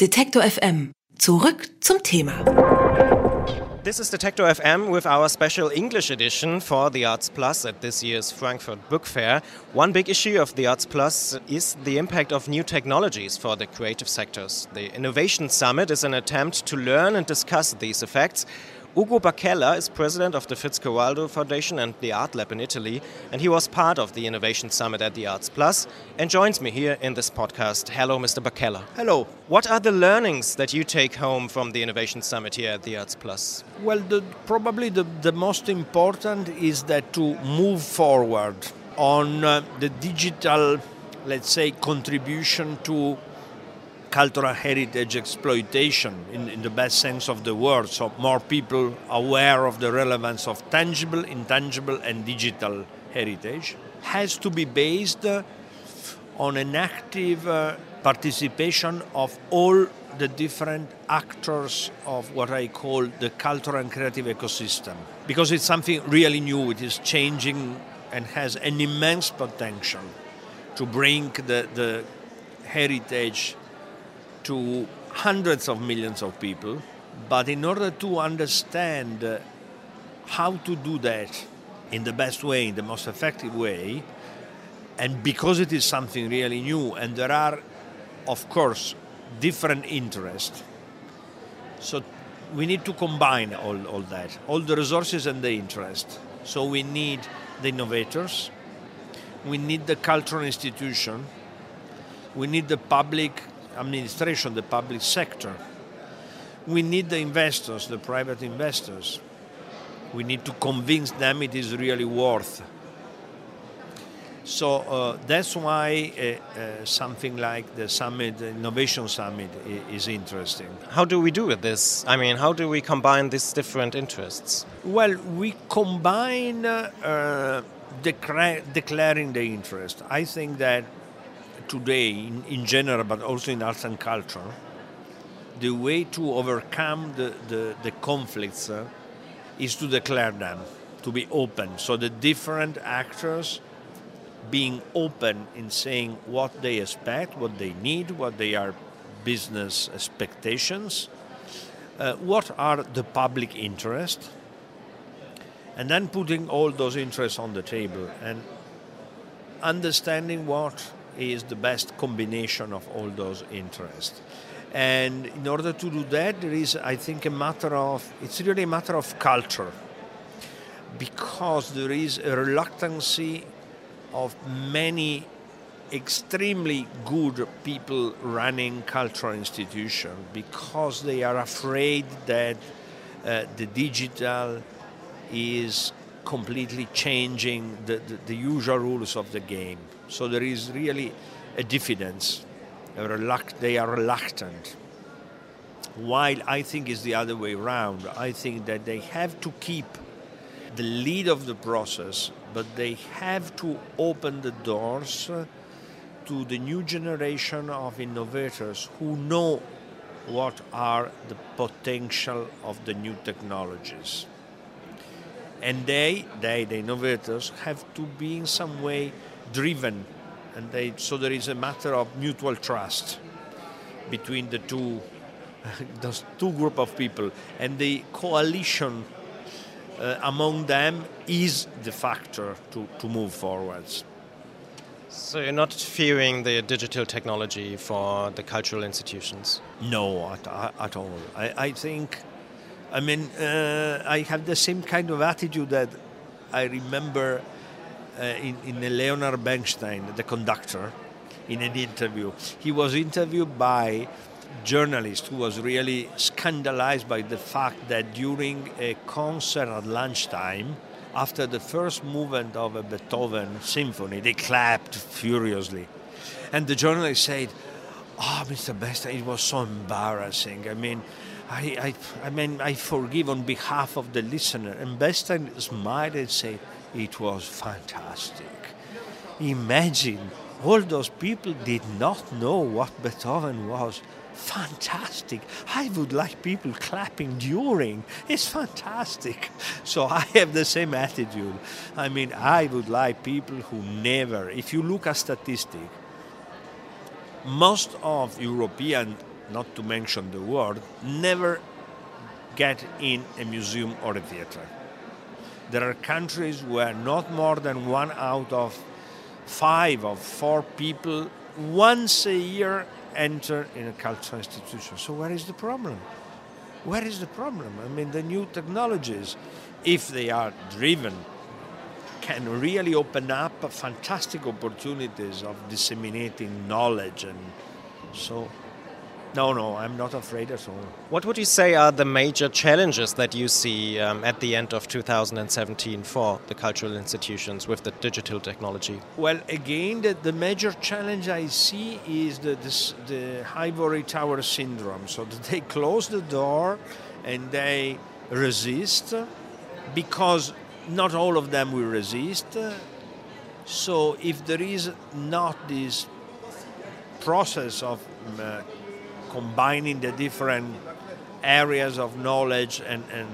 Detektor FM. Zurück zum Thema. This is Detector FM with our special English edition for the Arts Plus at this year's Frankfurt Book Fair. One big issue of the Arts Plus is the impact of new technologies for the creative sectors. The Innovation Summit is an attempt to learn and discuss these effects. Ugo Bacchella is president of the Fitzcarraldo Foundation and the Art Lab in Italy, and he was part of the Innovation Summit at the Arts Plus and joins me here in this podcast. Hello, Mr. Bacchella. Hello. What are the learnings that you take home from the Innovation Summit here at the Arts Plus? Well, the, probably the, the most important is that to move forward on uh, the digital, let's say, contribution to cultural heritage exploitation in, in, the best sense of the word. So more people aware of the relevance of tangible, intangible, and digital heritage has to be based uh, on an active uh, participation of all the different actors of what I call the cultural and creative ecosystem. Because it's something really new, it is changing and has an immense potential to bring the, the heritage to hundreds of millions of people. But in order to understand uh, how to do that in the best way, in the most effective way, and because it is something really new, and there are, of course, different interests, so we need to combine all, all that, all the resources and the interest. So we need the innovators, we need the cultural institution, we need the public administration, the public sector. We need the investors, the private investors. We need to convince them it is really worth. So uh, that's why uh, uh, something like the summit, the innovation summit, is interesting. How do we do with this? I mean, how do we combine these different interests? Well, we combine uh, decra- declaring the interest. I think that today in, in general, but also in arts and culture, the way to overcome the, the, the conflicts uh, is to declare them, to be open. So the different actors being open in saying what they expect, what they need, what they are business expectations, uh, what are the public interests, and then putting all those interests on the table and understanding what is the best combination of all those interests. And in order to do that, there is, I think, a matter of, it's really a matter of culture. Because there is a reluctancy of many extremely good people running cultural institutions because they are afraid that uh, the digital is completely changing the, the, the, usual rules of the game. So there is really a diffidence. They are reluctant. While I think it's the other way around. I think that they have to keep the lead of the process, but they have to open the doors to the new generation of innovators who know what are the potential of the new technologies and they, they, the innovators, have to be in some way driven, and they, so there is a matter of mutual trust between the two, those two group of people, and the coalition uh, among them is the factor to, to move forwards. So you're not fearing the digital technology for the cultural institutions? No, at, at all. I, I think I mean, uh, I have the same kind of attitude that I remember uh, in, in Leonard Bernstein, the conductor, in an interview. He was interviewed by journalist who was really scandalized by the fact that during a concert at lunchtime, after the first movement of a Beethoven symphony, they clapped furiously. And the journalist said, Oh, Mr. Bernstein, it was so embarrassing. I mean, I, I, I mean, I forgive on behalf of the listener. And Bernstein smiled and said, it was fantastic. Imagine, all those people did not know what Beethoven was. Fantastic. I would like people clapping during. It's fantastic. So I have the same attitude. I mean, I would like people who never, if you look at statistics, most of European not to mention the word, never get in a museum or a theater. There are countries where not more than one out of five or four people once a year enter in a cultural institution. So where is the problem? Where is the problem? I mean, the new technologies, if they are driven, can really open up fantastic opportunities of disseminating knowledge and so no, no, I'm not afraid at all. What would you say are the major challenges that you see um, at the end of 2017 for the cultural institutions with the digital technology? Well, again, the, the major challenge I see is the, this, the ivory tower syndrome. So they close the door and they resist because not all of them will resist. So if there is not this process of uh, combining the different areas of knowledge and, and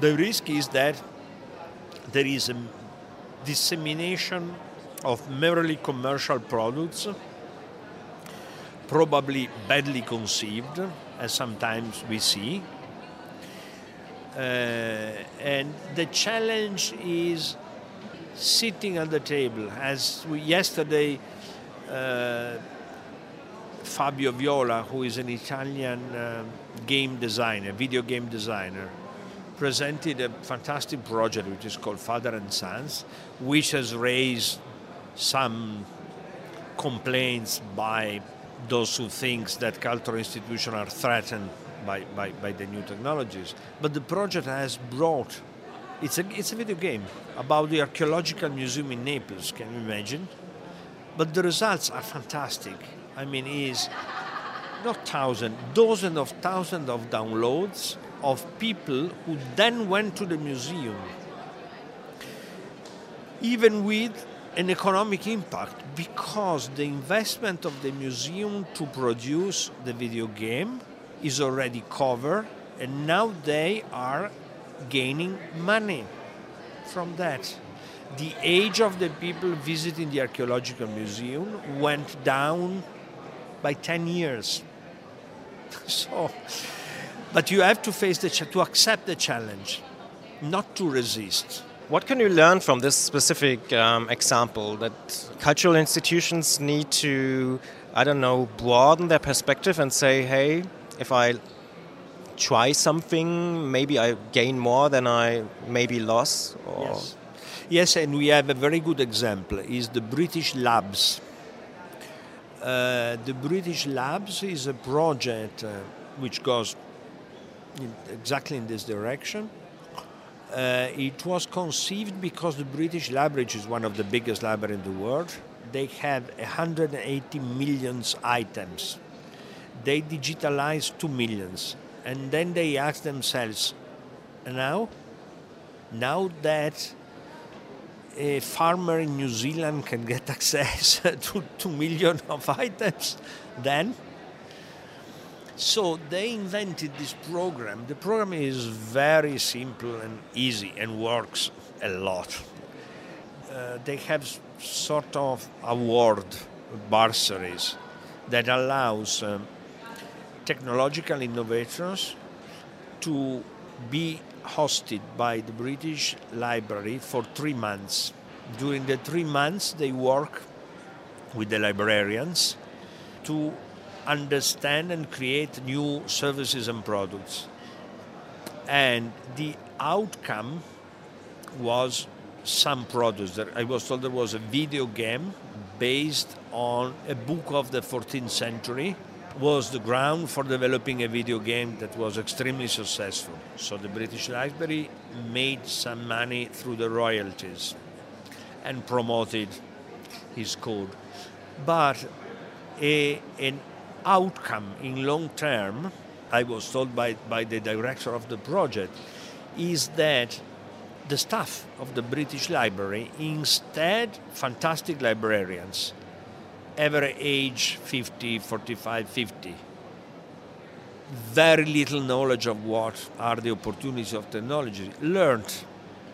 the risk is that there is a dissemination of merely commercial products, probably badly conceived, as sometimes we see. Uh, and the challenge is sitting at the table. As we yesterday, uh, Fabio Viola, who is an Italian uh, game designer, video game designer, presented a fantastic project which is called Father and Sons, which has raised some complaints by those who think that cultural institutions are threatened by, by, by the new technologies. But the project has brought, it's a, it's a video game about the archaeological museum in Naples, can you imagine? But the results are fantastic I mean, is not thousand, dozens of thousands of downloads of people who then went to the museum, even with an economic impact, because the investment of the museum to produce the video game is already covered, and now they are gaining money from that. The age of the people visiting the archaeological museum went down by 10 years. so, but you have to face the to accept the challenge, not to resist. What can you learn from this specific um, example that cultural institutions need to, I don't know, broaden their perspective and say, hey, if I try something, maybe I gain more than I maybe lost? Yes. yes, and we have a very good example is the British labs uh, the British Labs is a project uh, which goes in exactly in this direction. Uh, it was conceived because the British Library, is one of the biggest libraries in the world, they have 180 million items. They digitalize 2 millions. And then they ask themselves, now, now that a farmer in New Zealand can get access to 2 million of items then. So they invented this program. The program is very simple and easy and works a lot. Uh, they have sort of award bursaries that allows um, technological innovators to be hosted by the British Library for three months. During the three months, they work with the librarians to understand and create new services and products. And the outcome was some products. I was told there was a video game based on a book of the 14th century was the ground for developing a video game that was extremely successful. So the British Library made some money through the royalties and promoted his code. But a, an outcome in long term, I was told by, by the director of the project, is that the staff of the British Library, instead, fantastic librarians, average age 50, 45, 50. Very little knowledge of what are the opportunities of technology. Learned.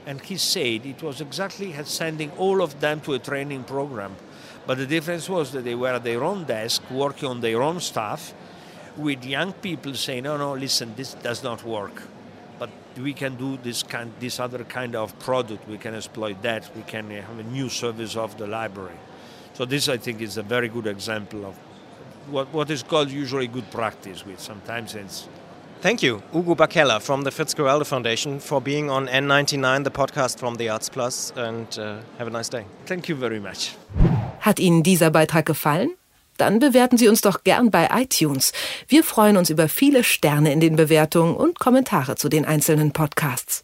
And he said it was exactly sending all of them to a training program. But the difference was that they were at their own desk working on their own stuff with young people saying, no, no, listen, this does not work. But we can do this kind, this other kind of product. We can exploit that. We can uh, have a new service of the library. So this, I think, is a very good example of what, what is called usually good practice, which sometimes it's Thank you, Ugo Bacchella from the Fitzgerald Foundation, for being on N99, the podcast from the Arts Plus, and uh, have a nice day. Thank you very much. Hat Ihnen dieser Beitrag gefallen? Dann bewerten Sie uns doch gern bei iTunes. Wir freuen uns über viele Sterne in den Bewertungen und Kommentare zu den einzelnen Podcasts.